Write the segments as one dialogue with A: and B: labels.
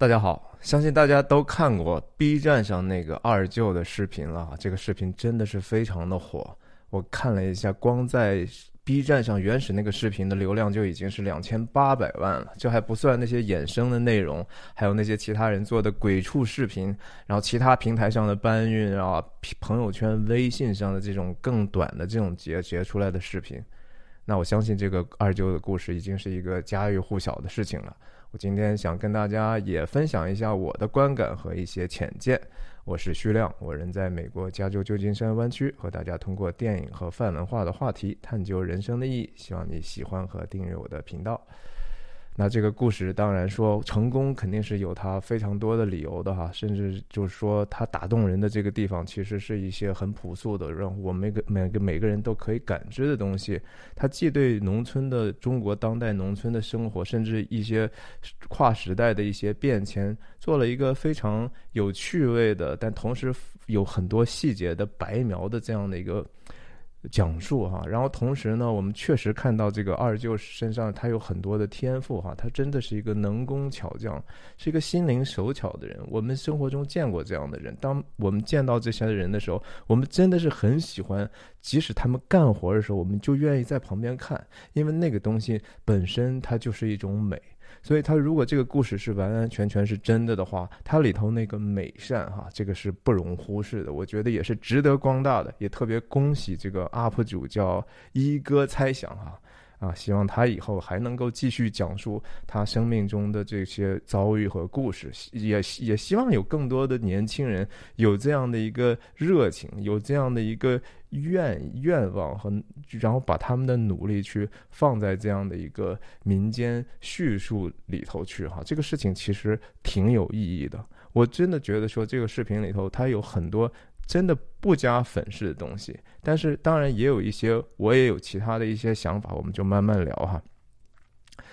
A: 大家好，相信大家都看过 B 站上那个二舅的视频了，这个视频真的是非常的火。我看了一下，光在 B 站上原始那个视频的流量就已经是两千八百万了，这还不算那些衍生的内容，还有那些其他人做的鬼畜视频，然后其他平台上的搬运啊，朋友圈、微信上的这种更短的这种截截出来的视频，那我相信这个二舅的故事已经是一个家喻户晓的事情了。我今天想跟大家也分享一下我的观感和一些浅见。我是徐亮，我人在美国加州旧金山湾区，和大家通过电影和泛文化的话题探究人生的意义。希望你喜欢和订阅我的频道。那这个故事当然说成功肯定是有它非常多的理由的哈，甚至就是说它打动人的这个地方，其实是一些很朴素的，让我们每个每个每个人都可以感知的东西。它既对农村的中国当代农村的生活，甚至一些跨时代的一些变迁，做了一个非常有趣味的，但同时有很多细节的白描的这样的一个。讲述哈，然后同时呢，我们确实看到这个二舅身上他有很多的天赋哈，他真的是一个能工巧匠，是一个心灵手巧的人。我们生活中见过这样的人，当我们见到这些人的时候，我们真的是很喜欢，即使他们干活的时候，我们就愿意在旁边看，因为那个东西本身它就是一种美。所以，他如果这个故事是完完全全是真的的话，它里头那个美善哈，这个是不容忽视的。我觉得也是值得光大的，也特别恭喜这个 UP 主叫一哥猜想哈。啊，希望他以后还能够继续讲述他生命中的这些遭遇和故事，也也希望有更多的年轻人有这样的一个热情，有这样的一个愿愿望和，然后把他们的努力去放在这样的一个民间叙述里头去哈。这个事情其实挺有意义的，我真的觉得说这个视频里头它有很多。真的不加粉饰的东西，但是当然也有一些，我也有其他的一些想法，我们就慢慢聊哈。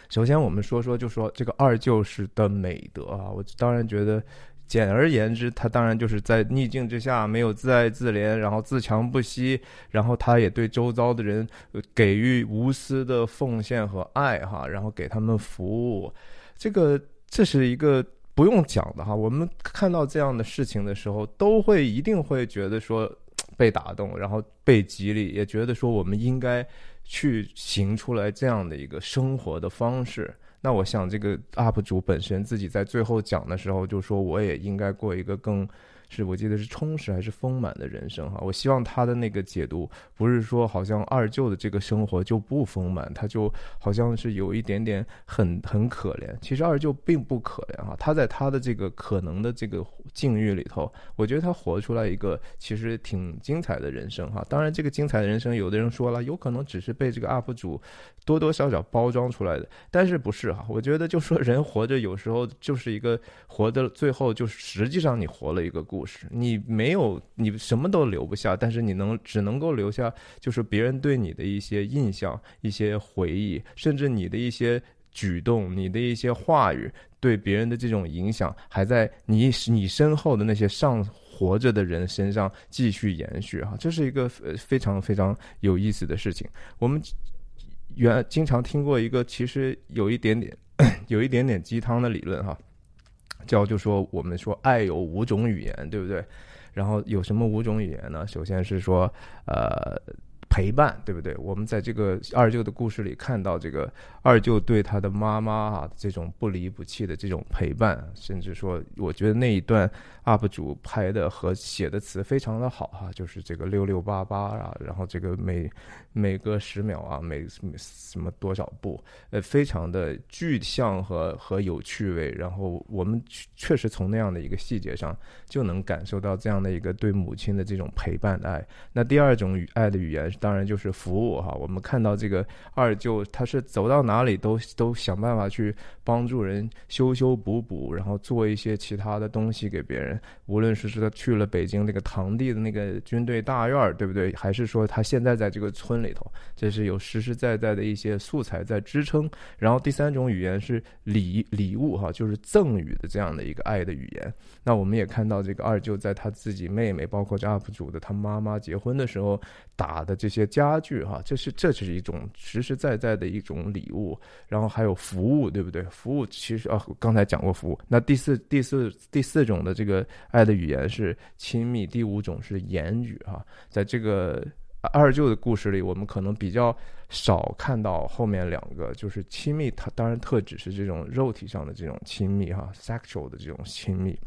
A: 首先，我们说说，就说这个二舅是的美德啊，我当然觉得，简而言之，他当然就是在逆境之下没有自爱自怜，然后自强不息，然后他也对周遭的人给予无私的奉献和爱哈，然后给他们服务，这个这是一个。不用讲的哈，我们看到这样的事情的时候，都会一定会觉得说被打动，然后被激励，也觉得说我们应该去行出来这样的一个生活的方式。那我想，这个 UP 主本身自己在最后讲的时候，就说我也应该过一个更。是我记得是充实还是丰满的人生哈？我希望他的那个解读不是说好像二舅的这个生活就不丰满，他就好像是有一点点很很可怜。其实二舅并不可怜哈，他在他的这个可能的这个境遇里头，我觉得他活出来一个其实挺精彩的人生哈。当然，这个精彩的人生，有的人说了，有可能只是被这个 UP 主多多少少包装出来的，但是不是哈？我觉得就说人活着有时候就是一个活的最后就实际上你活了一个故事。你没有，你什么都留不下，但是你能只能够留下，就是别人对你的一些印象、一些回忆，甚至你的一些举动、你的一些话语对别人的这种影响，还在你你身后的那些上活着的人身上继续延续哈，这是一个非常非常有意思的事情。我们原经常听过一个，其实有一点点 有一点点鸡汤的理论哈。教就说我们说爱有五种语言，对不对？然后有什么五种语言呢？首先是说，呃。陪伴，对不对？我们在这个二舅的故事里看到，这个二舅对他的妈妈啊，这种不离不弃的这种陪伴，甚至说，我觉得那一段 UP 主拍的和写的词非常的好哈，就是这个六六八八啊，然后这个每每隔十秒啊，每什么多少步，呃，非常的具象和和有趣味。然后我们确实从那样的一个细节上，就能感受到这样的一个对母亲的这种陪伴的爱。那第二种语爱的语言。当然就是服务哈，我们看到这个二舅，他是走到哪里都都想办法去帮助人修修补补，然后做一些其他的东西给别人。无论是是他去了北京那个堂弟的那个军队大院儿，对不对？还是说他现在在这个村里头，这是有实实在在的一些素材在支撑。然后第三种语言是礼礼物哈，就是赠予的这样的一个爱的语言。那我们也看到这个二舅在他自己妹妹，包括这 UP 主的他妈妈结婚的时候打的这。些家具哈，这是这是一种实实在在的一种礼物。然后还有服务，对不对？服务其实啊，刚才讲过服务。那第四第四第四种的这个爱的语言是亲密，第五种是言语哈。在这个二舅的故事里，我们可能比较少看到后面两个，就是亲密，它当然特指是这种肉体上的这种亲密哈，sexual 的这种亲密。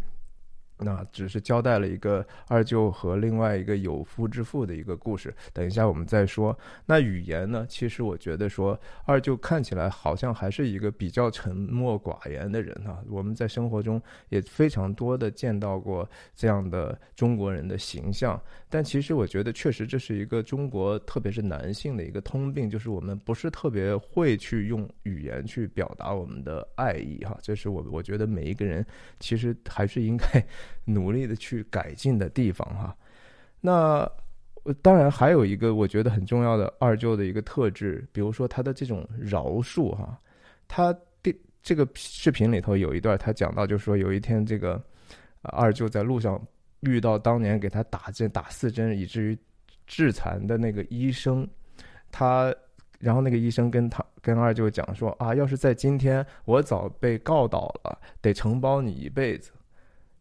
A: 那只是交代了一个二舅和另外一个有夫之妇的一个故事，等一下我们再说。那语言呢？其实我觉得说二舅看起来好像还是一个比较沉默寡言的人哈。我们在生活中也非常多的见到过这样的中国人的形象，但其实我觉得确实这是一个中国特别是男性的一个通病，就是我们不是特别会去用语言去表达我们的爱意哈。这是我我觉得每一个人其实还是应该。努力的去改进的地方哈，那当然还有一个我觉得很重要的二舅的一个特质，比如说他的这种饶恕哈，他第这个视频里头有一段他讲到，就是说有一天这个二舅在路上遇到当年给他打针打四针以至于致残的那个医生，他然后那个医生跟他跟二舅讲说啊，要是在今天我早被告倒了，得承包你一辈子。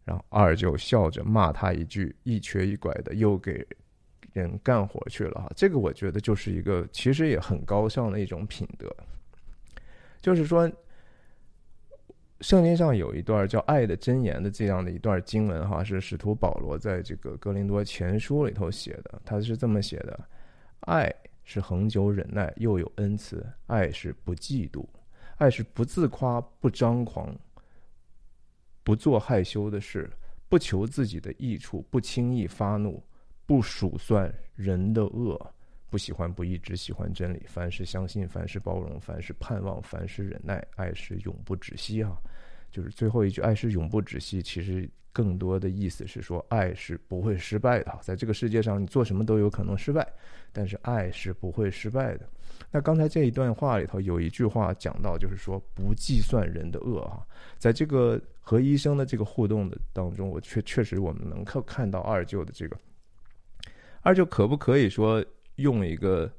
A: 然后二舅笑着骂他一句，一瘸一拐的又给人干活去了哈。这个我觉得就是一个其实也很高尚的一种品德。就是说，圣经上有一段叫“爱的箴言”的这样的一段经文哈，是使徒保罗在这个格林多前书里头写的。他是这么写的：“爱是恒久忍耐，又有恩慈；爱是不嫉妒；爱是不自夸，不张狂。”不做害羞的事，不求自己的益处，不轻易发怒，不数算人的恶，不喜欢不义，只喜欢真理。凡事相信，凡事包容，凡事盼望，凡事忍耐。爱是永不止息啊！就是最后一句，爱是永不止息。其实更多的意思是说，爱是不会失败的。在这个世界上，你做什么都有可能失败，但是爱是不会失败的。那刚才这一段话里头有一句话讲到，就是说不计算人的恶哈，在这个和医生的这个互动的当中，我确确实我们能够看到二舅的这个二舅可不可以说用一个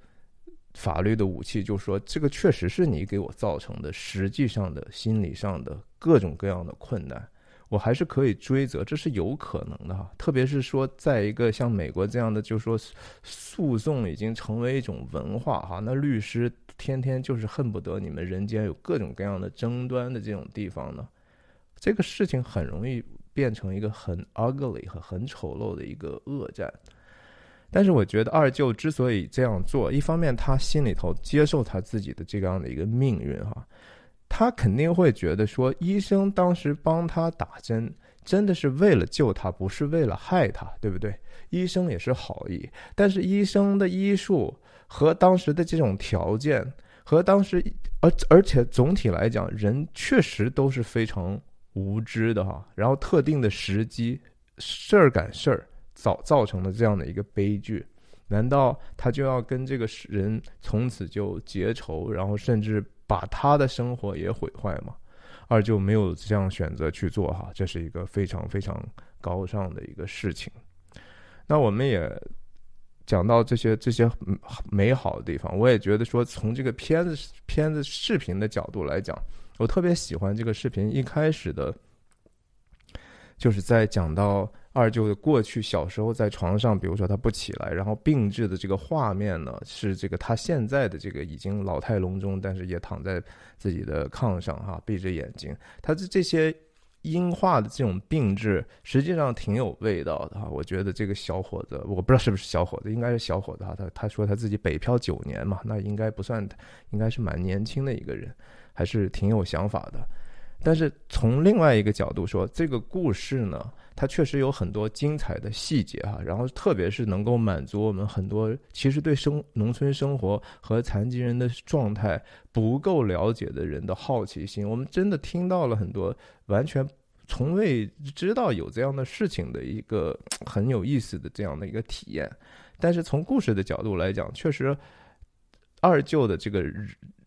A: 法律的武器，就说这个确实是你给我造成的实际上的心理上的各种各样的困难。我还是可以追责，这是有可能的哈。特别是说，在一个像美国这样的，就是说诉讼已经成为一种文化哈，那律师天天就是恨不得你们人间有各种各样的争端的这种地方呢，这个事情很容易变成一个很 ugly 和很丑陋的一个恶战。但是我觉得二舅之所以这样做，一方面他心里头接受他自己的这样的一个命运哈。他肯定会觉得说，医生当时帮他打针，真的是为了救他，不是为了害他，对不对？医生也是好意，但是医生的医术和当时的这种条件，和当时，而而且总体来讲，人确实都是非常无知的哈。然后特定的时机，事儿赶事儿，造造成了这样的一个悲剧，难道他就要跟这个人从此就结仇，然后甚至？把他的生活也毁坏嘛？二舅没有这样选择去做哈，这是一个非常非常高尚的一个事情。那我们也讲到这些这些美好的地方，我也觉得说，从这个片子片子视频的角度来讲，我特别喜欢这个视频一开始的，就是在讲到。二舅的过去小时候在床上，比如说他不起来，然后病治的这个画面呢，是这个他现在的这个已经老态龙钟，但是也躺在自己的炕上哈，闭着眼睛。他的这些音画的这种病治，实际上挺有味道的哈。我觉得这个小伙子，我不知道是不是小伙子，应该是小伙子哈。他他说他自己北漂九年嘛，那应该不算，应该是蛮年轻的一个人，还是挺有想法的。但是从另外一个角度说，这个故事呢？它确实有很多精彩的细节哈，然后特别是能够满足我们很多其实对生农村生活和残疾人的状态不够了解的人的好奇心。我们真的听到了很多完全从未知道有这样的事情的一个很有意思的这样的一个体验。但是从故事的角度来讲，确实二舅的这个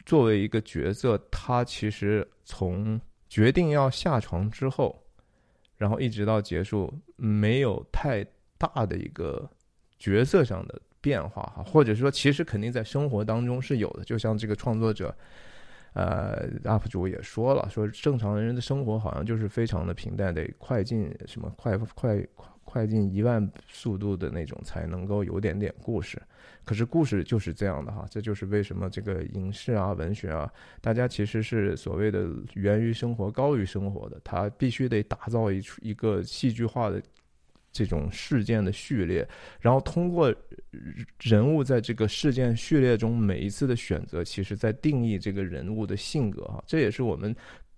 A: 作为一个角色，他其实从决定要下床之后。然后一直到结束，没有太大的一个角色上的变化哈，或者说其实肯定在生活当中是有的，就像这个创作者。呃，UP 主也说了，说正常人的生活好像就是非常的平淡，得快进什么快快快快进一万速度的那种才能够有点点故事。可是故事就是这样的哈，这就是为什么这个影视啊、文学啊，大家其实是所谓的源于生活、高于生活的，它必须得打造一出一个戏剧化的。这种事件的序列，然后通过人物在这个事件序列中每一次的选择，其实在定义这个人物的性格啊。这也是我们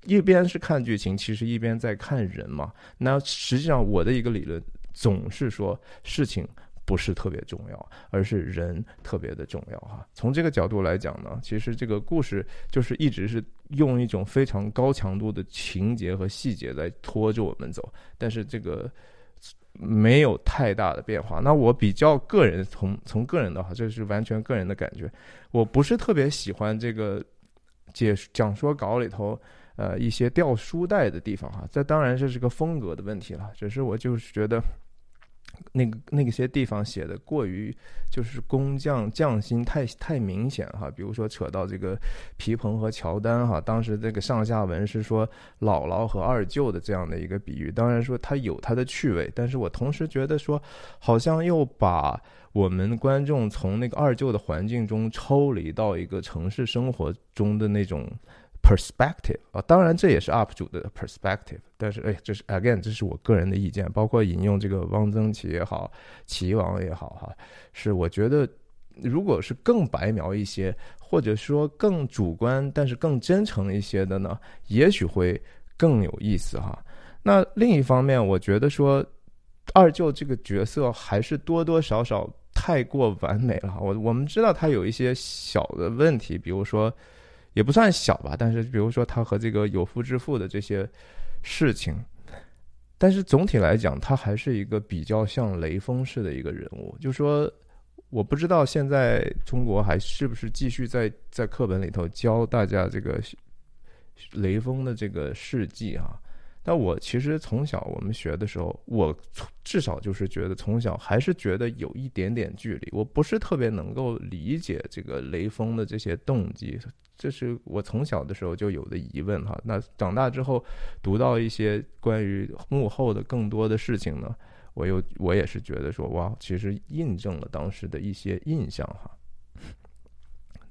A: 一边是看剧情，其实一边在看人嘛。那实际上我的一个理论总是说，事情不是特别重要，而是人特别的重要哈。从这个角度来讲呢，其实这个故事就是一直是用一种非常高强度的情节和细节来拖着我们走，但是这个。没有太大的变化。那我比较个人，从从个人的话，这是完全个人的感觉。我不是特别喜欢这个解讲说稿里头，呃，一些掉书袋的地方哈。这当然这是个风格的问题了，只是我就是觉得。那个那些地方写的过于就是工匠匠心太太明显哈，比如说扯到这个皮蓬和乔丹哈，当时这个上下文是说姥姥和二舅的这样的一个比喻，当然说它有它的趣味，但是我同时觉得说好像又把我们观众从那个二舅的环境中抽离到一个城市生活中的那种。Perspective 啊，当然这也是 UP 主的 perspective，但是哎，这是 again，这是我个人的意见，包括引用这个汪曾祺也好，齐王也好哈，是我觉得如果是更白描一些，或者说更主观但是更真诚一些的呢，也许会更有意思哈。那另一方面，我觉得说二舅这个角色还是多多少少太过完美了。我我们知道他有一些小的问题，比如说。也不算小吧，但是比如说他和这个有夫之妇的这些事情，但是总体来讲，他还是一个比较像雷锋式的一个人物。就说我不知道现在中国还是不是继续在在课本里头教大家这个雷锋的这个事迹啊。但我其实从小我们学的时候，我至少就是觉得从小还是觉得有一点点距离，我不是特别能够理解这个雷锋的这些动机，这是我从小的时候就有的疑问哈。那长大之后读到一些关于幕后的更多的事情呢，我又我也是觉得说哇，其实印证了当时的一些印象哈。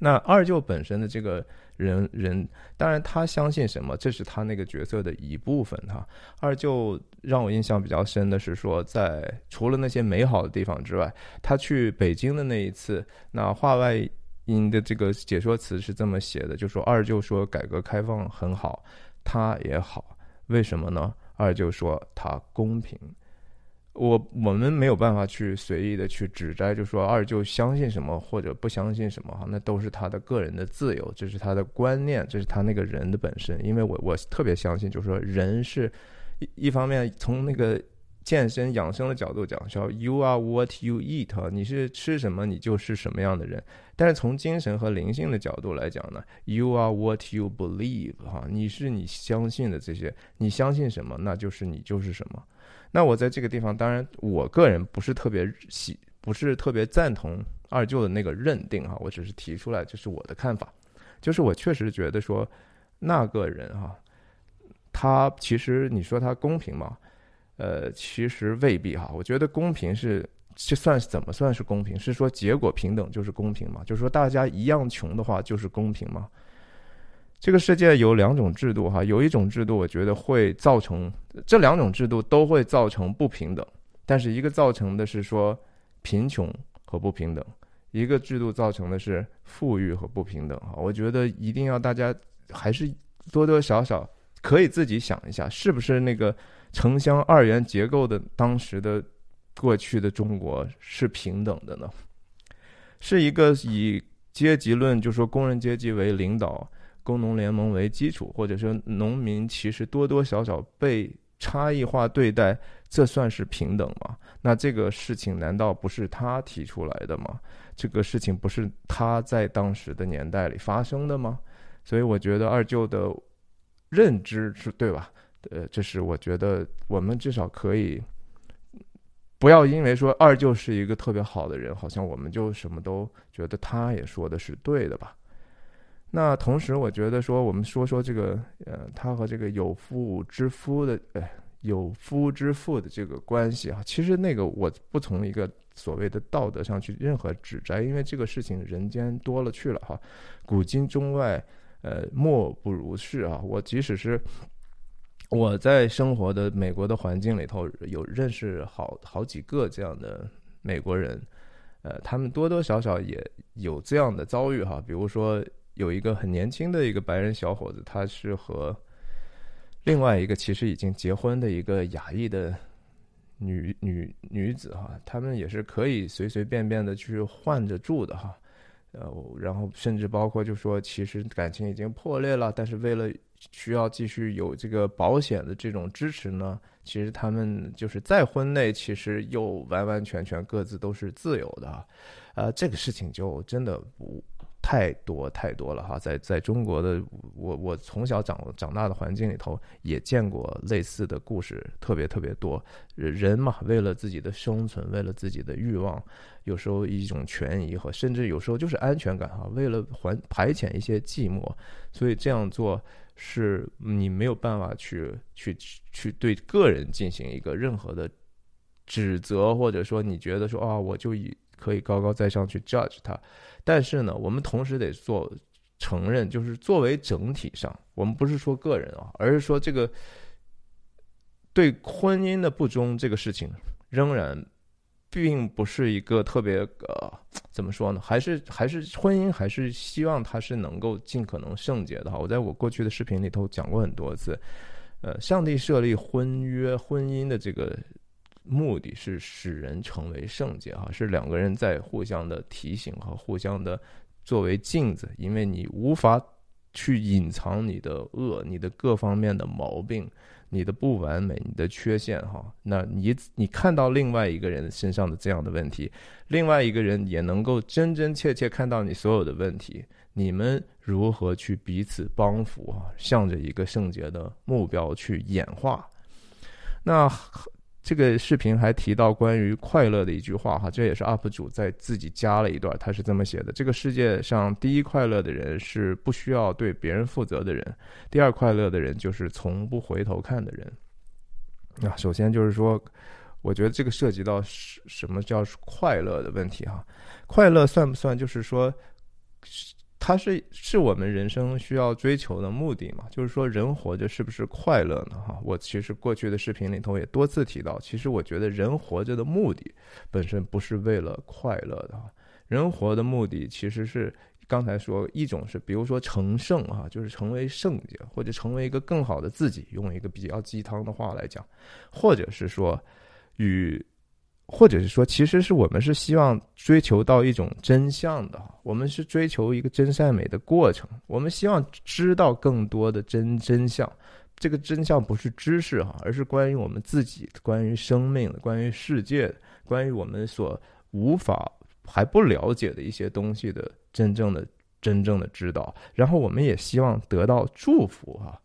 A: 那二舅本身的这个。人人当然，他相信什么，这是他那个角色的一部分哈。二舅让我印象比较深的是说，在除了那些美好的地方之外，他去北京的那一次，那话外音的这个解说词是这么写的，就说二舅说改革开放很好，他也好，为什么呢？二舅说他公平。我我们没有办法去随意的去指摘，就说二舅相信什么或者不相信什么哈，那都是他的个人的自由，这是他的观念，这是他那个人的本身。因为我我特别相信，就是说人是一一方面从那个健身养生的角度讲，说 you are what you eat，你是吃什么，你就是什么样的人。但是从精神和灵性的角度来讲呢，you are what you believe，哈，你是你相信的这些，你相信什么，那就是你就是什么。那我在这个地方，当然我个人不是特别喜，不是特别赞同二舅的那个认定哈，我只是提出来，这是我的看法，就是我确实觉得说那个人哈，他其实你说他公平吗？呃，其实未必哈，我觉得公平是这算怎么算是公平？是说结果平等就是公平吗？就是说大家一样穷的话就是公平吗？这个世界有两种制度，哈，有一种制度，我觉得会造成这两种制度都会造成不平等，但是一个造成的是说贫穷和不平等，一个制度造成的是富裕和不平等，哈，我觉得一定要大家还是多多少少可以自己想一下，是不是那个城乡二元结构的当时的过去的中国是平等的呢？是一个以阶级论，就说工人阶级为领导。工农联盟为基础，或者说农民其实多多少少被差异化对待，这算是平等吗？那这个事情难道不是他提出来的吗？这个事情不是他在当时的年代里发生的吗？所以我觉得二舅的认知是对吧？呃，这是我觉得我们至少可以不要因为说二舅是一个特别好的人，好像我们就什么都觉得他也说的是对的吧？那同时，我觉得说我们说说这个呃，他和这个有妇之夫的，呃，有夫之妇的这个关系啊，其实那个我不从一个所谓的道德上去任何指摘，因为这个事情人间多了去了哈，古今中外，呃，莫不如是啊。我即使是我在生活的美国的环境里头，有认识好好几个这样的美国人，呃，他们多多少少也有这样的遭遇哈，比如说。有一个很年轻的一个白人小伙子，他是和另外一个其实已经结婚的一个亚裔的女女女子哈，他们也是可以随随便便的去换着住的哈，呃，然后甚至包括就说其实感情已经破裂了，但是为了需要继续有这个保险的这种支持呢，其实他们就是在婚内其实又完完全全各自都是自由的啊，这个事情就真的不。太多太多了哈，在在中国的我我从小长长大的环境里头也见过类似的故事，特别特别多。人嘛，为了自己的生存，为了自己的欲望，有时候一种权益和甚至有时候就是安全感哈，为了还排遣一些寂寞，所以这样做是你没有办法去去去对个人进行一个任何的指责，或者说你觉得说啊，我就以。可以高高在上去 judge 他，但是呢，我们同时得做承认，就是作为整体上，我们不是说个人啊，而是说这个对婚姻的不忠这个事情，仍然并不是一个特别呃，怎么说呢？还是还是婚姻，还是希望它是能够尽可能圣洁的哈。我在我过去的视频里头讲过很多次，呃，上帝设立婚约婚姻的这个。目的是使人成为圣洁哈，是两个人在互相的提醒和互相的作为镜子，因为你无法去隐藏你的恶、你的各方面的毛病、你的不完美、你的缺陷哈。那你你看到另外一个人身上的这样的问题，另外一个人也能够真真切切看到你所有的问题，你们如何去彼此帮扶啊？向着一个圣洁的目标去演化，那。这个视频还提到关于快乐的一句话哈，这也是 UP 主在自己加了一段，他是这么写的：这个世界上第一快乐的人是不需要对别人负责的人，第二快乐的人就是从不回头看的人。啊，首先就是说，我觉得这个涉及到什什么叫快乐的问题哈，快乐算不算就是说？它是是我们人生需要追求的目的嘛？就是说，人活着是不是快乐呢？哈，我其实过去的视频里头也多次提到，其实我觉得人活着的目的本身不是为了快乐的哈，人活的目的其实是刚才说一种是，比如说成圣啊，就是成为圣洁，或者成为一个更好的自己，用一个比较鸡汤的话来讲，或者是说与。或者是说，其实是我们是希望追求到一种真相的，我们是追求一个真善美的过程，我们希望知道更多的真真相。这个真相不是知识哈，而是关于我们自己、关于生命的、关于世界、关于我们所无法还不了解的一些东西的真正的、真正的知道。然后，我们也希望得到祝福哈。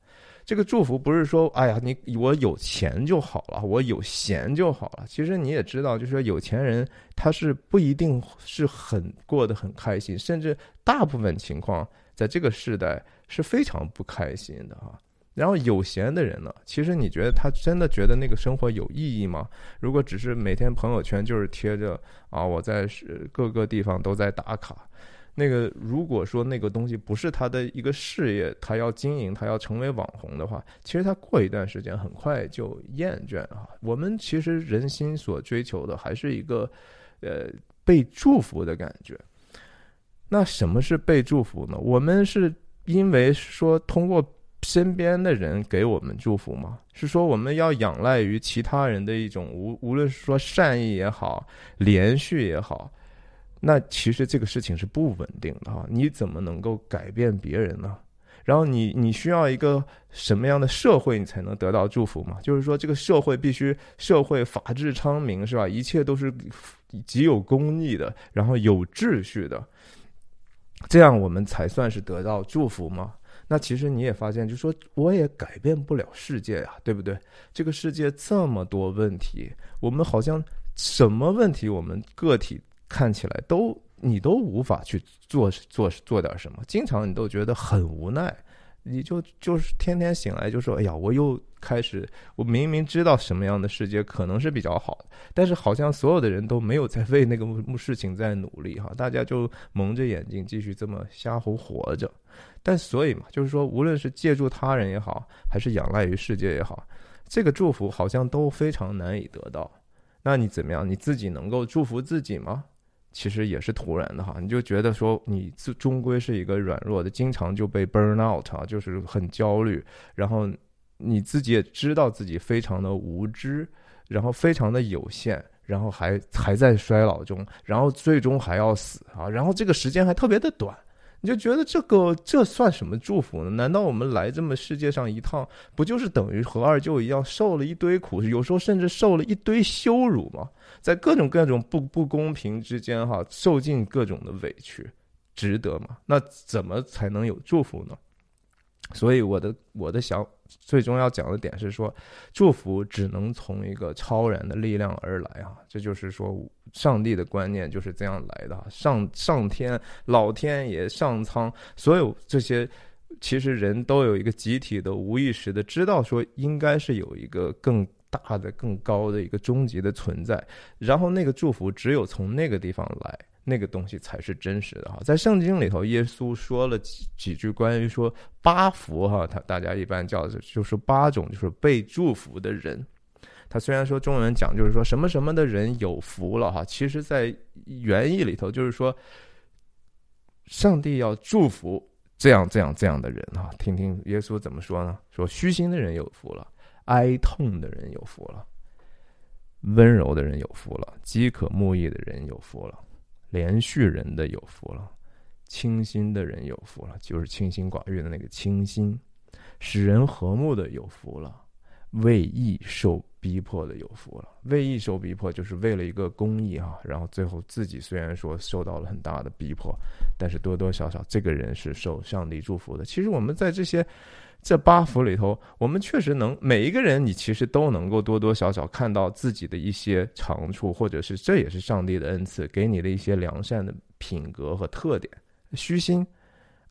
A: 这个祝福不是说，哎呀，你我有钱就好了，我有闲就好了。其实你也知道，就是说有钱人他是不一定是很过得很开心，甚至大部分情况在这个时代是非常不开心的哈。然后有闲的人呢，其实你觉得他真的觉得那个生活有意义吗？如果只是每天朋友圈就是贴着啊，我在各个地方都在打卡。那个，如果说那个东西不是他的一个事业，他要经营，他要成为网红的话，其实他过一段时间很快就厌倦啊。我们其实人心所追求的还是一个，呃，被祝福的感觉。那什么是被祝福呢？我们是因为说通过身边的人给我们祝福吗？是说我们要仰赖于其他人的一种无，无论是说善意也好，连续也好。那其实这个事情是不稳定的哈，你怎么能够改变别人呢？然后你你需要一个什么样的社会，你才能得到祝福嘛？就是说这个社会必须社会法治昌明是吧？一切都是极有公义的，然后有秩序的，这样我们才算是得到祝福吗？那其实你也发现，就说我也改变不了世界呀，对不对？这个世界这么多问题，我们好像。什么问题我们个体看起来都你都无法去做做做点什么，经常你都觉得很无奈。你就就是天天醒来就说，哎呀，我又开始，我明明知道什么样的世界可能是比较好的，但是好像所有的人都没有在为那个事情在努力哈，大家就蒙着眼睛继续这么瞎胡活着。但所以嘛，就是说，无论是借助他人也好，还是仰赖于世界也好，这个祝福好像都非常难以得到。那你怎么样？你自己能够祝福自己吗？其实也是突然的哈，你就觉得说你终终归是一个软弱的，经常就被 burn out 啊，就是很焦虑，然后你自己也知道自己非常的无知，然后非常的有限，然后还还在衰老中，然后最终还要死啊，然后这个时间还特别的短。你就觉得这个这算什么祝福呢？难道我们来这么世界上一趟，不就是等于和二舅一样受了一堆苦，有时候甚至受了一堆羞辱吗？在各种各种不不公平之间，哈，受尽各种的委屈，值得吗？那怎么才能有祝福呢？所以我的我的想最终要讲的点是说，祝福只能从一个超然的力量而来啊！这就是说，上帝的观念就是这样来的。上上天、老天爷、上苍，所有这些，其实人都有一个集体的无意识的知道，说应该是有一个更大的、更高的一个终极的存在，然后那个祝福只有从那个地方来。那个东西才是真实的哈，在圣经里头，耶稣说了几几句关于说八福哈，他大家一般叫就是八种就是被祝福的人。他虽然说中文讲就是说什么什么的人有福了哈，其实在原意里头就是说，上帝要祝福这样这样这样的人哈。听听耶稣怎么说呢？说虚心的人有福了，哀痛的人有福了，温柔的人有福了，饥渴慕义的人有福了。连续人的有福了，清心的人有福了，就是清心寡欲的那个清心，使人和睦的有福了，为义受逼迫的有福了。为义受逼迫，就是为了一个公义哈。然后最后自己虽然说受到了很大的逼迫，但是多多少少这个人是受上帝祝福的。其实我们在这些。这八福里头，我们确实能每一个人，你其实都能够多多少少看到自己的一些长处，或者是这也是上帝的恩赐，给你的一些良善的品格和特点。虚心、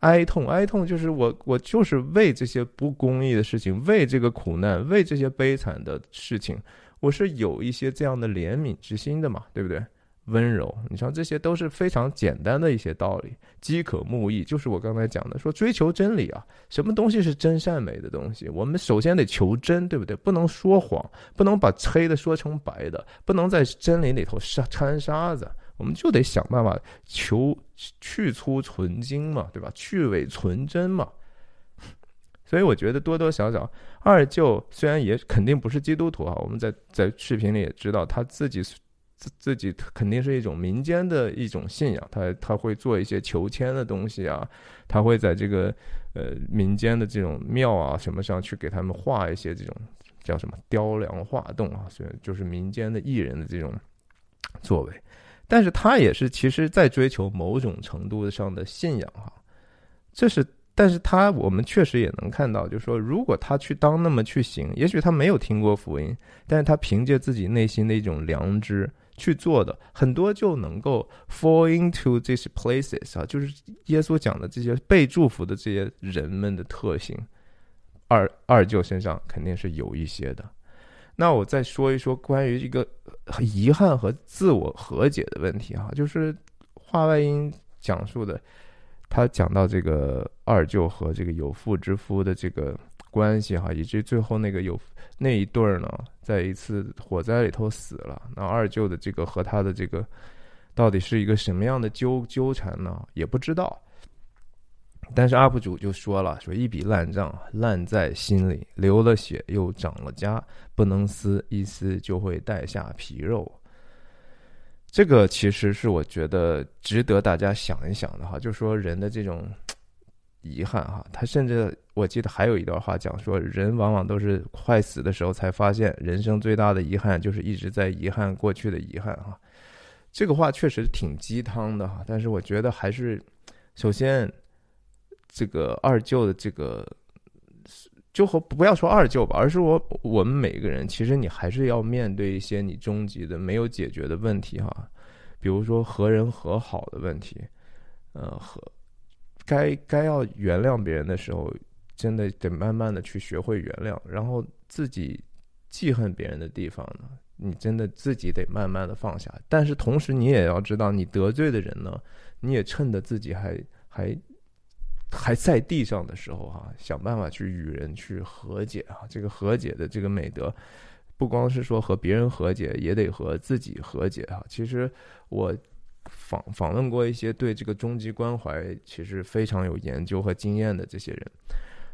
A: 哀痛、哀痛，就是我，我就是为这些不公义的事情，为这个苦难，为这些悲惨的事情，我是有一些这样的怜悯之心的嘛，对不对？温柔，你像这些都是非常简单的一些道理。饥渴慕义，就是我刚才讲的，说追求真理啊，什么东西是真善美的东西？我们首先得求真，对不对？不能说谎，不能把黑的说成白的，不能在真理里头沙掺沙子。我们就得想办法求去粗存精嘛，对吧？去伪存真嘛。所以我觉得多多少少，二舅虽然也肯定不是基督徒啊，我们在在视频里也知道他自己。自自己肯定是一种民间的一种信仰，他他会做一些求签的东西啊，他会在这个呃民间的这种庙啊什么上去给他们画一些这种叫什么雕梁画栋啊，所以就是民间的艺人的这种作为，但是他也是其实在追求某种程度上的信仰哈，这是。但是他，我们确实也能看到，就是说，如果他去当那么去行，也许他没有听过福音，但是他凭借自己内心的一种良知去做的，很多就能够 fall into these places 啊，就是耶稣讲的这些被祝福的这些人们的特性，二二舅身上肯定是有一些的。那我再说一说关于一个遗憾和自我和解的问题哈，就是话外音讲述的。他讲到这个二舅和这个有妇之夫的这个关系哈，以及最后那个有那一对儿呢，在一次火灾里头死了。那二舅的这个和他的这个到底是一个什么样的纠纠缠呢？也不知道。但是 UP 主就说了，说一笔烂账烂在心里，流了血又长了痂，不能撕一撕就会带下皮肉。这个其实是我觉得值得大家想一想的哈，就说人的这种遗憾哈，他甚至我记得还有一段话讲说，人往往都是快死的时候才发现，人生最大的遗憾就是一直在遗憾过去的遗憾哈。这个话确实挺鸡汤的哈，但是我觉得还是首先这个二舅的这个就和不要说二舅吧，而是我我们每个人，其实你还是要面对一些你终极的没有解决的问题哈，比如说和人和好的问题，呃，和该该要原谅别人的时候，真的得慢慢的去学会原谅，然后自己记恨别人的地方呢，你真的自己得慢慢的放下。但是同时你也要知道，你得罪的人呢，你也趁着自己还还。还在地上的时候，哈，想办法去与人去和解啊！这个和解的这个美德，不光是说和别人和解，也得和自己和解啊！其实我访访问过一些对这个终极关怀其实非常有研究和经验的这些人，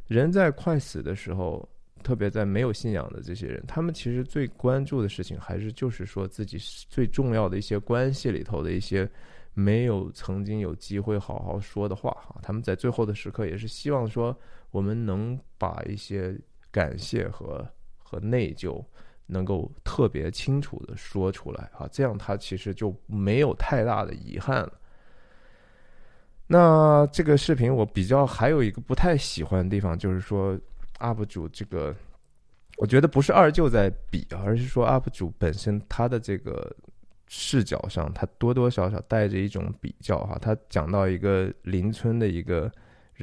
A: 人在快死的时候，特别在没有信仰的这些人，他们其实最关注的事情，还是就是说自己最重要的一些关系里头的一些。没有曾经有机会好好说的话哈，他们在最后的时刻也是希望说，我们能把一些感谢和和内疚能够特别清楚的说出来啊，这样他其实就没有太大的遗憾了。那这个视频我比较还有一个不太喜欢的地方，就是说 UP 主这个，我觉得不是二舅在比，而是说 UP 主本身他的这个。视角上，他多多少少带着一种比较哈。他讲到一个邻村的一个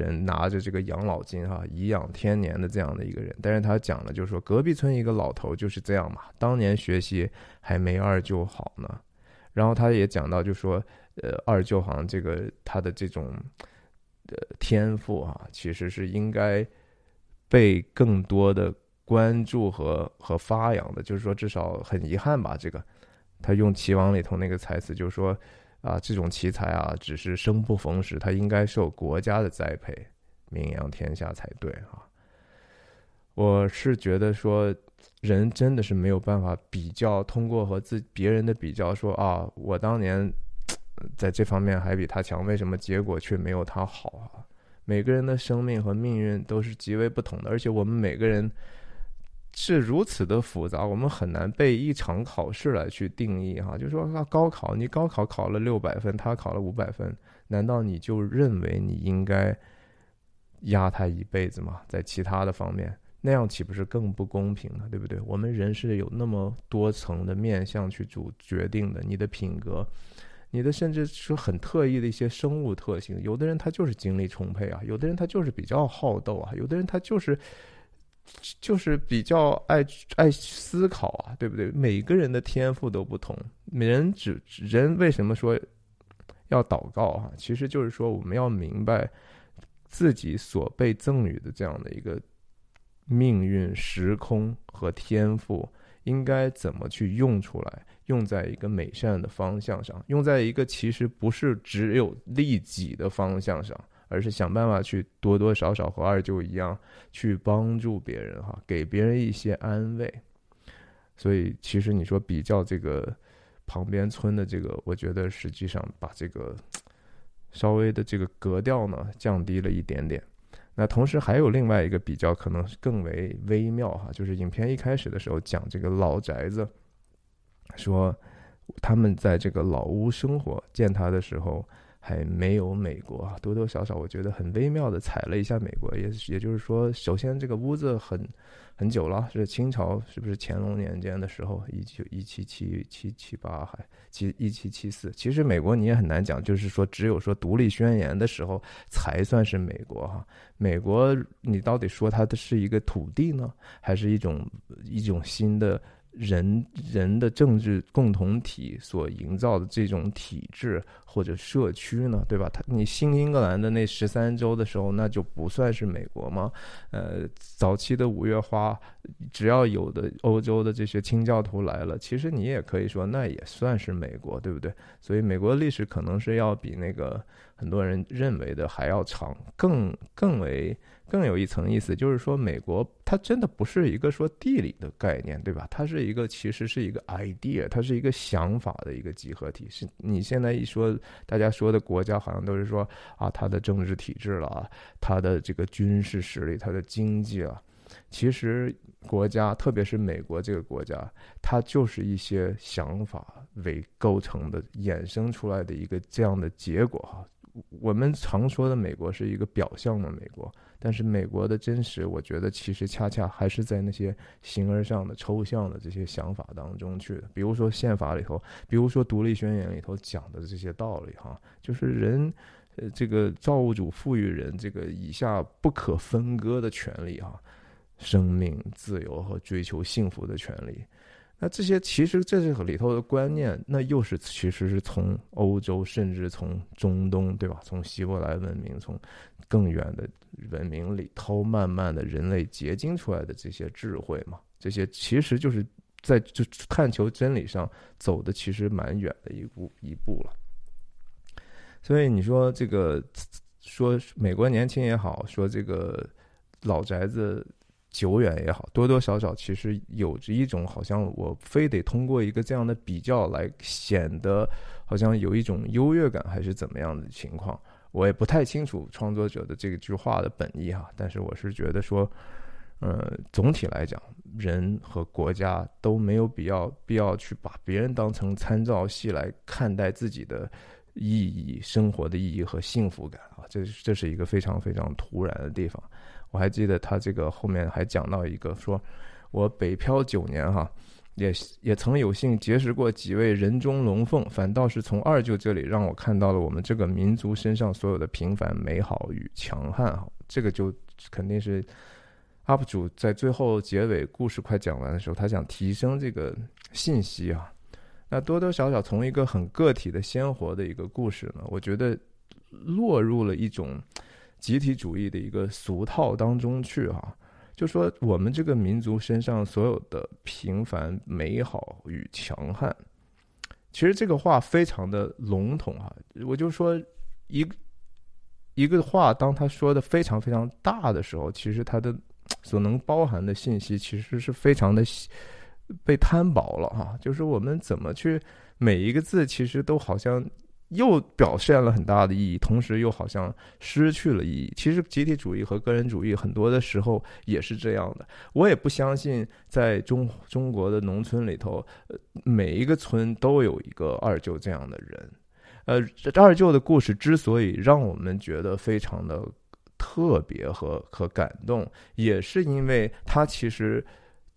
A: 人拿着这个养老金哈，颐养天年的这样的一个人，但是他讲的就是说隔壁村一个老头就是这样嘛，当年学习还没二舅好呢。然后他也讲到，就说呃二舅好像这个他的这种呃天赋啊，其实是应该被更多的关注和和发扬的，就是说至少很遗憾吧这个。他用《齐王》里头那个台词，就是说，啊，这种奇才啊，只是生不逢时，他应该受国家的栽培，名扬天下才对啊。我是觉得说，人真的是没有办法比较，通过和自别人的比较，说啊，我当年在这方面还比他强，为什么结果却没有他好啊？每个人的生命和命运都是极为不同的，而且我们每个人。是如此的复杂，我们很难被一场考试来去定义哈。就说，高考，你高考考了六百分，他考了五百分，难道你就认为你应该压他一辈子吗？在其他的方面，那样岂不是更不公平了？对不对？我们人是有那么多层的面相去主决定的，你的品格，你的甚至是很特异的一些生物特性。有的人他就是精力充沛啊，有的人他就是比较好斗啊，有的人他就是。就是比较爱爱思考啊，对不对？每个人的天赋都不同，每人只人为什么说要祷告啊？其实就是说我们要明白自己所被赠予的这样的一个命运、时空和天赋，应该怎么去用出来，用在一个美善的方向上，用在一个其实不是只有利己的方向上。而是想办法去多多少少和二舅一样去帮助别人哈，给别人一些安慰。所以其实你说比较这个旁边村的这个，我觉得实际上把这个稍微的这个格调呢降低了一点点。那同时还有另外一个比较，可能更为微妙哈，就是影片一开始的时候讲这个老宅子，说他们在这个老屋生活，见他的时候。还没有美国多多少少，我觉得很微妙的踩了一下美国，也也就是说，首先这个屋子很很久了，是清朝是不是乾隆年间的时候，一九一七七七七八还七一七七四，其实美国你也很难讲，就是说只有说独立宣言的时候才算是美国哈。美国你到底说它的是一个土地呢，还是一种一种新的？人人的政治共同体所营造的这种体制或者社区呢，对吧？他你新英格兰的那十三州的时候，那就不算是美国吗？呃，早期的五月花，只要有的欧洲的这些清教徒来了，其实你也可以说那也算是美国，对不对？所以美国的历史可能是要比那个很多人认为的还要长，更更为。更有一层意思，就是说美国它真的不是一个说地理的概念，对吧？它是一个其实是一个 idea，它是一个想法的一个集合体。是你现在一说，大家说的国家好像都是说啊，它的政治体制了，它的这个军事实力，它的经济了。其实国家，特别是美国这个国家，它就是一些想法为构成的，衍生出来的一个这样的结果哈。我们常说的美国是一个表象的美国，但是美国的真实，我觉得其实恰恰还是在那些形而上的、抽象的这些想法当中去的。比如说宪法里头，比如说独立宣言里头讲的这些道理，哈，就是人，呃，这个造物主赋予人这个以下不可分割的权利，哈，生命、自由和追求幸福的权利。那这些其实这是里头的观念，那又是其实是从欧洲，甚至从中东，对吧？从希伯来文明，从更远的文明里头，慢慢的人类结晶出来的这些智慧嘛，这些其实就是在就探求真理上走的其实蛮远的一步一步了。所以你说这个说美国年轻也好，说这个老宅子。久远也好多多少少其实有着一种好像我非得通过一个这样的比较来显得好像有一种优越感还是怎么样的情况，我也不太清楚创作者的这句话的本意哈。但是我是觉得说，呃，总体来讲，人和国家都没有必要必要去把别人当成参照系来看待自己的意义、生活的意义和幸福感啊，这这是一个非常非常突然的地方。我还记得他这个后面还讲到一个，说我北漂九年哈，也也曾有幸结识过几位人中龙凤，反倒是从二舅这里让我看到了我们这个民族身上所有的平凡、美好与强悍哈。这个就肯定是 UP 主在最后结尾故事快讲完的时候，他想提升这个信息啊。那多多少少从一个很个体的鲜活的一个故事呢，我觉得落入了一种。集体主义的一个俗套当中去哈，就说我们这个民族身上所有的平凡、美好与强悍，其实这个话非常的笼统哈。我就说一一个话，当他说的非常非常大的时候，其实它的 所能包含的信息其实是非常的被摊薄了哈。就是我们怎么去每一个字，其实都好像。又表现了很大的意义，同时又好像失去了意义。其实集体主义和个人主义很多的时候也是这样的。我也不相信在中中国的农村里头，每一个村都有一个二舅这样的人。呃，这二舅的故事之所以让我们觉得非常的特别和和感动，也是因为他其实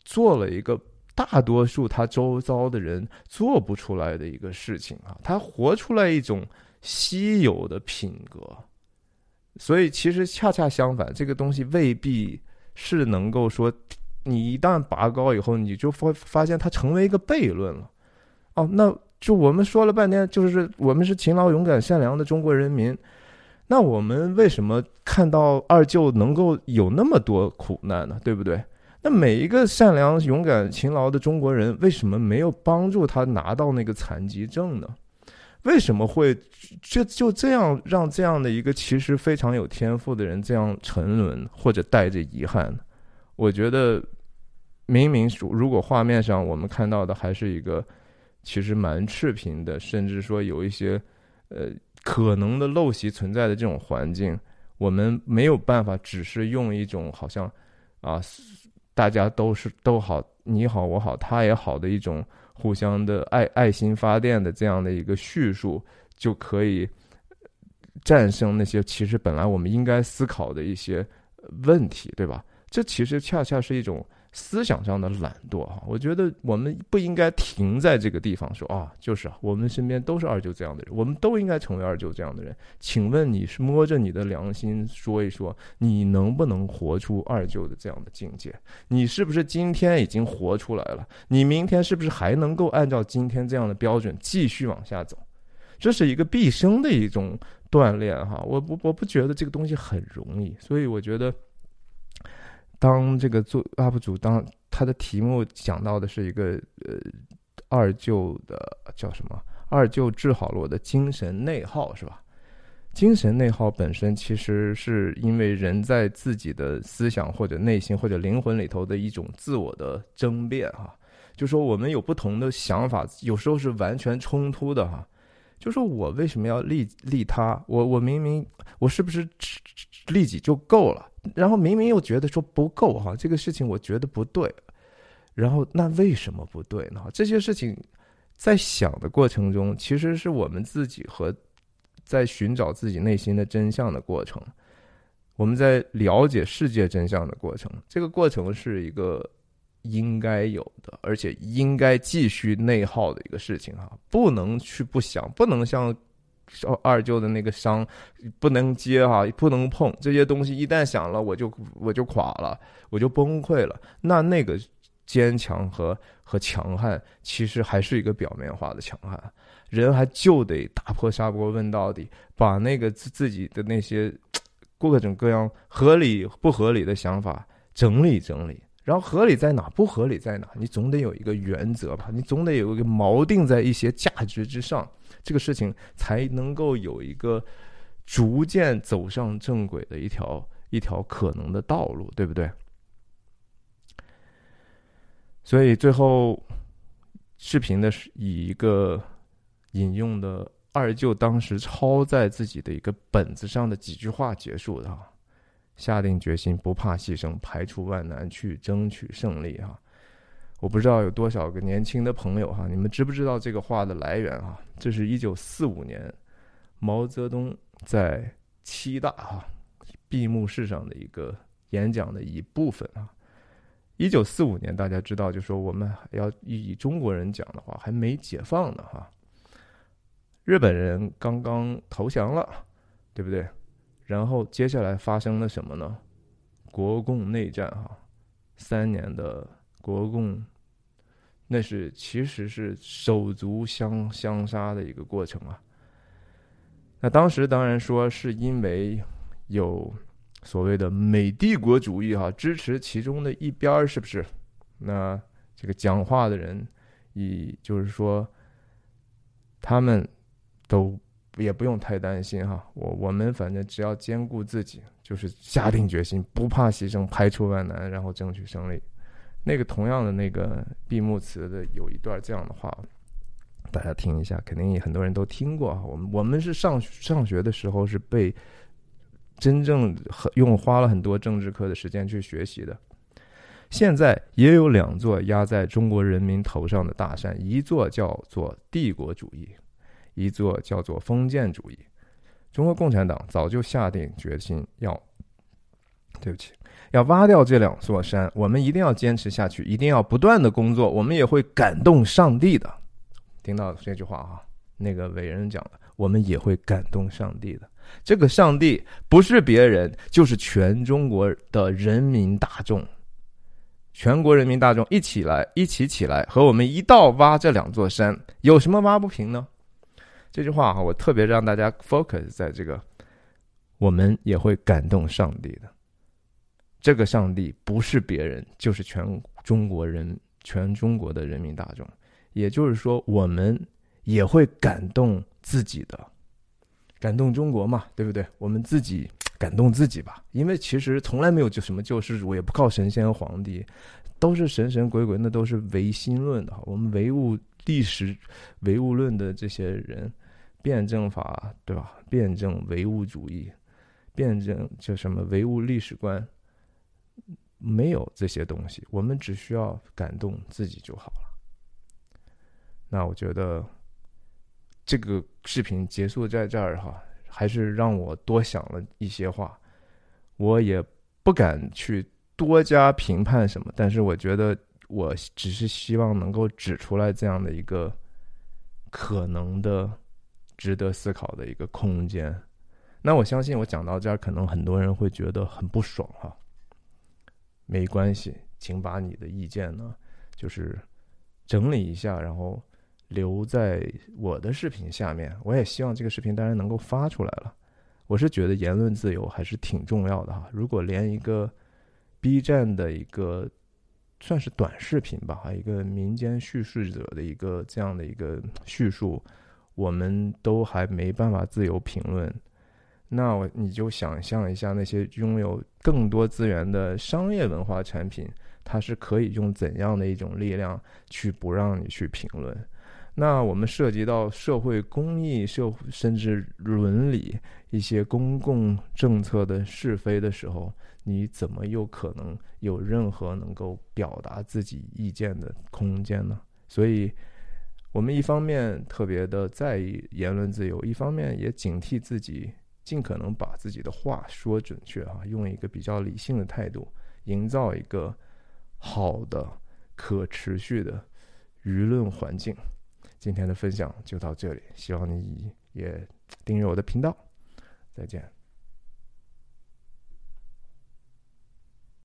A: 做了一个。大多数他周遭的人做不出来的一个事情啊，他活出来一种稀有的品格，所以其实恰恰相反，这个东西未必是能够说，你一旦拔高以后，你就会发现它成为一个悖论了。哦，那就我们说了半天，就是我们是勤劳、勇敢、善良的中国人民，那我们为什么看到二舅能够有那么多苦难呢？对不对？那每一个善良、勇敢、勤劳的中国人，为什么没有帮助他拿到那个残疾证呢？为什么会就就这样让这样的一个其实非常有天赋的人这样沉沦或者带着遗憾？我觉得，明明如果画面上我们看到的还是一个其实蛮赤贫的，甚至说有一些呃可能的陋习存在的这种环境，我们没有办法只是用一种好像啊。大家都是都好，你好我好他也好的一种互相的爱爱心发电的这样的一个叙述，就可以战胜那些其实本来我们应该思考的一些问题，对吧？这其实恰恰是一种。思想上的懒惰哈，我觉得我们不应该停在这个地方说啊，就是啊，我们身边都是二舅这样的人，我们都应该成为二舅这样的人。请问你是摸着你的良心说一说，你能不能活出二舅的这样的境界？你是不是今天已经活出来了？你明天是不是还能够按照今天这样的标准继续往下走？这是一个毕生的一种锻炼哈，我我我不觉得这个东西很容易，所以我觉得。当这个做 UP 主，当他的题目讲到的是一个呃二舅的叫什么？二舅治好了我的精神内耗，是吧？精神内耗本身其实是因为人在自己的思想或者内心或者灵魂里头的一种自我的争辩哈，就说我们有不同的想法，有时候是完全冲突的哈。就说我为什么要利利他？我我明明我是不是利己就够了？然后明明又觉得说不够哈，这个事情我觉得不对，然后那为什么不对呢？这些事情在想的过程中，其实是我们自己和在寻找自己内心的真相的过程，我们在了解世界真相的过程。这个过程是一个应该有的，而且应该继续内耗的一个事情哈，不能去不想，不能像二舅的那个伤，不能接哈，不能碰这些东西。一旦想了，我就我就垮了，我就崩溃了。那那个坚强和和强悍，其实还是一个表面化的强悍。人还就得打破砂锅问到底，把那个自自己的那些各种各样合理不合理的想法整理整理，然后合理在哪，不合理在哪，你总得有一个原则吧，你总得有一个锚定在一些价值之上，这个事情才能够有一个逐渐走上正轨的一条一条可能的道路，对不对？所以最后视频的是以一个。引用的二舅当时抄在自己的一个本子上的几句话结束的哈，下定决心不怕牺牲，排除万难去争取胜利哈。我不知道有多少个年轻的朋友哈，你们知不知道这个话的来源啊？这是一九四五年毛泽东在七大哈闭幕式上的一个演讲的一部分啊。一九四五年大家知道，就说我们要以中国人讲的话，还没解放呢哈。日本人刚刚投降了，对不对？然后接下来发生了什么呢？国共内战，哈，三年的国共，那是其实是手足相相杀的一个过程啊。那当时当然说是因为有所谓的美帝国主义，哈，支持其中的一边儿，是不是？那这个讲话的人，以就是说他们。都也不用太担心哈，我我们反正只要兼顾自己，就是下定决心，不怕牺牲，排除万难，然后争取胜利。那个同样的那个闭幕词的有一段这样的话，大家听一下，肯定很多人都听过。我们我们是上上学的时候是被真正用花了很多政治课的时间去学习的。现在也有两座压在中国人民头上的大山，一座叫做帝国主义。一座叫做封建主义，中国共产党早就下定决心要，对不起，要挖掉这两座山。我们一定要坚持下去，一定要不断的工作。我们也会感动上帝的。听到这句话哈，那个伟人讲的，我们也会感动上帝的。这个上帝不是别人，就是全中国的人民大众，全国人民大众一起来，一起起来，和我们一道挖这两座山。有什么挖不平呢？这句话哈，我特别让大家 focus 在这个，我们也会感动上帝的。这个上帝不是别人，就是全中国人，全中国的人民大众。也就是说，我们也会感动自己的，感动中国嘛，对不对？我们自己感动自己吧，因为其实从来没有就什么救世主，也不靠神仙皇帝，都是神神鬼鬼，那都是唯心论的。我们唯物历史、唯物论的这些人。辩证法对吧？辩证唯物主义，辩证叫什么唯物历史观？没有这些东西，我们只需要感动自己就好了。那我觉得这个视频结束在这儿哈，还是让我多想了一些话。我也不敢去多加评判什么，但是我觉得我只是希望能够指出来这样的一个可能的。值得思考的一个空间。那我相信，我讲到这儿，可能很多人会觉得很不爽哈。没关系，请把你的意见呢，就是整理一下，然后留在我的视频下面。我也希望这个视频当然能够发出来了。我是觉得言论自由还是挺重要的哈。如果连一个 B 站的一个算是短视频吧，一个民间叙事者的一个这样的一个叙述。我们都还没办法自由评论，那我你就想象一下，那些拥有更多资源的商业文化产品，它是可以用怎样的一种力量去不让你去评论？那我们涉及到社会公益、社会甚至伦理一些公共政策的是非的时候，你怎么又可能有任何能够表达自己意见的空间呢？所以。我们一方面特别的在意言论自由，一方面也警惕自己，尽可能把自己的话说准确啊，用一个比较理性的态度，营造一个好的、可持续的舆论环境。今天的分享就到这里，希望你也订阅我的频道，再见。